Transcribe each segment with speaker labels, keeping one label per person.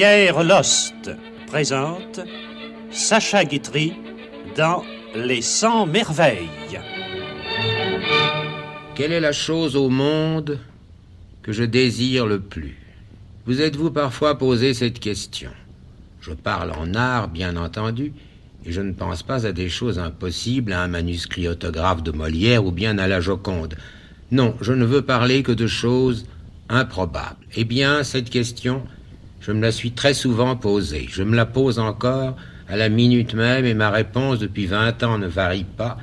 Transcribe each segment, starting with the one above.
Speaker 1: Pierre Lost présente Sacha Guitry dans Les 100 merveilles.
Speaker 2: Quelle est la chose au monde que je désire le plus? Vous êtes-vous parfois posé cette question? Je parle en art, bien entendu, et je ne pense pas à des choses impossibles, à un manuscrit autographe de Molière ou bien à la Joconde. Non, je ne veux parler que de choses improbables. Eh bien, cette question, je me la suis très souvent posée. Je me la pose encore à la minute même et ma réponse depuis vingt ans ne varie pas.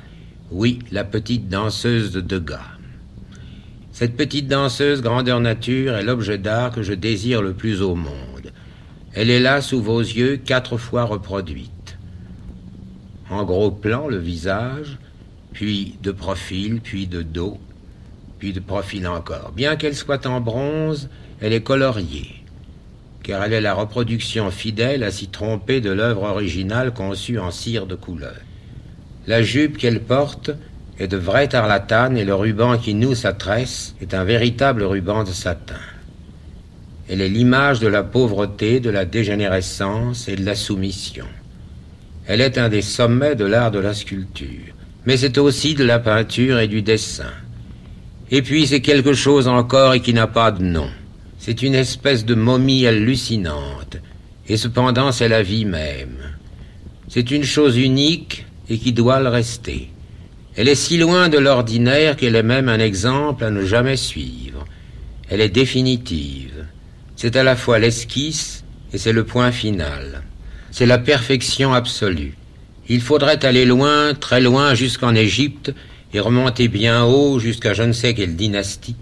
Speaker 2: Oui, la petite danseuse de Degas. Cette petite danseuse grandeur nature est l'objet d'art que je désire le plus au monde. Elle est là sous vos yeux quatre fois reproduite. En gros plan, le visage, puis de profil, puis de dos, puis de profil encore. Bien qu'elle soit en bronze, elle est coloriée car elle est la reproduction fidèle à s'y tromper de l'œuvre originale conçue en cire de couleur. La jupe qu'elle porte est de vraie tarlatane et le ruban qui noue sa tresse est un véritable ruban de satin. Elle est l'image de la pauvreté, de la dégénérescence et de la soumission. Elle est un des sommets de l'art de la sculpture, mais c'est aussi de la peinture et du dessin. Et puis c'est quelque chose encore et qui n'a pas de nom. C'est une espèce de momie hallucinante, et cependant c'est la vie même. C'est une chose unique et qui doit le rester. Elle est si loin de l'ordinaire qu'elle est même un exemple à ne jamais suivre. Elle est définitive. C'est à la fois l'esquisse et c'est le point final. C'est la perfection absolue. Il faudrait aller loin, très loin jusqu'en Égypte et remonter bien haut jusqu'à je ne sais quelle dynastie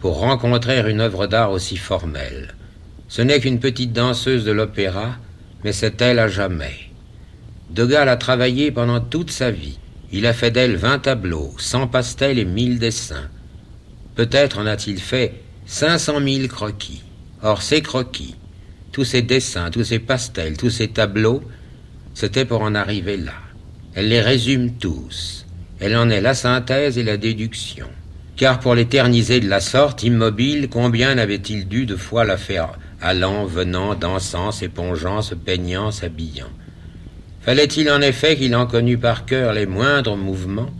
Speaker 2: pour rencontrer une œuvre d'art aussi formelle. Ce n'est qu'une petite danseuse de l'opéra, mais c'est elle à jamais. Degas a travaillé pendant toute sa vie. Il a fait d'elle vingt tableaux, cent pastels et mille dessins. Peut-être en a-t-il fait cinq cent mille croquis. Or, ces croquis, tous ces dessins, tous ces pastels, tous ces tableaux, c'était pour en arriver là. Elle les résume tous. Elle en est la synthèse et la déduction car pour l'éterniser de la sorte, immobile, combien n'avait-il dû de fois la faire allant, venant, dansant, s'épongeant, se peignant, s'habillant? Fallait-il en effet qu'il en connût par cœur les moindres mouvements,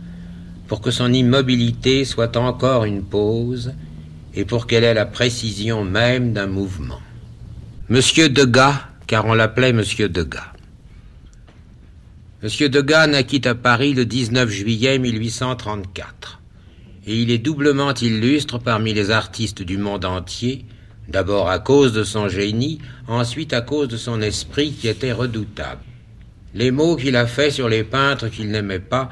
Speaker 2: pour que son immobilité soit encore une pause, et pour qu'elle ait la précision même d'un mouvement? Monsieur Degas, car on l'appelait Monsieur Degas. Monsieur Degas naquit à Paris le 19 juillet 1834 et il est doublement illustre parmi les artistes du monde entier, d'abord à cause de son génie, ensuite à cause de son esprit qui était redoutable. Les mots qu'il a faits sur les peintres qu'il n'aimait pas,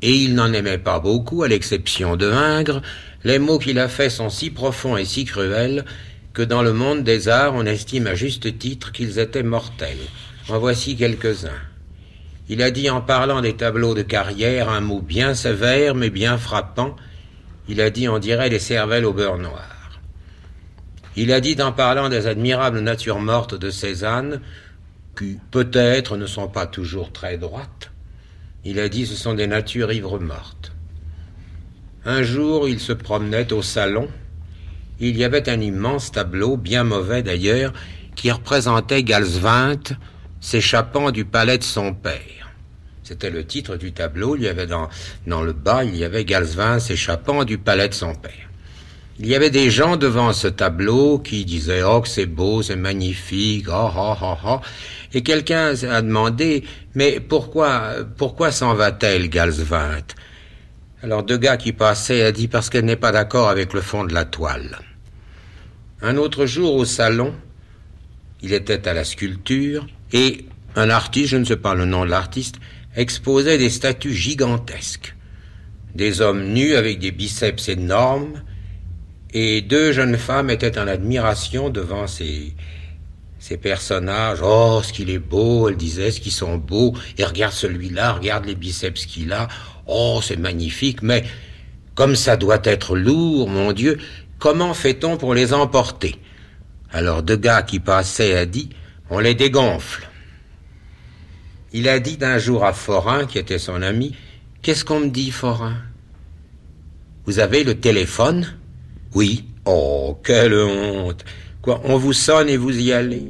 Speaker 2: et il n'en aimait pas beaucoup, à l'exception de Ingres, les mots qu'il a faits sont si profonds et si cruels que dans le monde des arts on estime à juste titre qu'ils étaient mortels. En voici quelques-uns. Il a dit en parlant des tableaux de carrière un mot bien sévère mais bien frappant, il a dit on dirait des cervelles au beurre noir. Il a dit en parlant des admirables natures mortes de Cézanne, qui peut-être ne sont pas toujours très droites, il a dit ce sont des natures ivres mortes. Un jour, il se promenait au salon. Il y avait un immense tableau, bien mauvais d'ailleurs, qui représentait Galsvint s'échappant du palais de son père. C'était le titre du tableau. Il y avait dans, dans le bas, il y avait Galsvin s'échappant du palais de son père. Il y avait des gens devant ce tableau qui disaient Oh, c'est beau, c'est magnifique, oh, oh, oh, oh. Et quelqu'un a demandé Mais pourquoi, pourquoi s'en va-t-elle, Galsvin? Alors deux gars qui passaient a dit Parce qu'elle n'est pas d'accord avec le fond de la toile. Un autre jour au salon, il était à la sculpture et un artiste, je ne sais pas le nom de l'artiste, exposait des statues gigantesques, des hommes nus avec des biceps énormes, et deux jeunes femmes étaient en admiration devant ces, ces personnages. Oh, ce qu'il est beau, elles disaient, ce qu'ils sont beaux, et regarde celui-là, regarde les biceps qu'il a, oh, c'est magnifique, mais comme ça doit être lourd, mon Dieu, comment fait-on pour les emporter? Alors deux gars qui passaient a dit, on les dégonfle. Il a dit d'un jour à Forain, qui était son ami, Qu'est-ce qu'on me dit, Forain Vous avez le téléphone Oui. Oh, quelle honte Quoi, on vous sonne et vous y allez?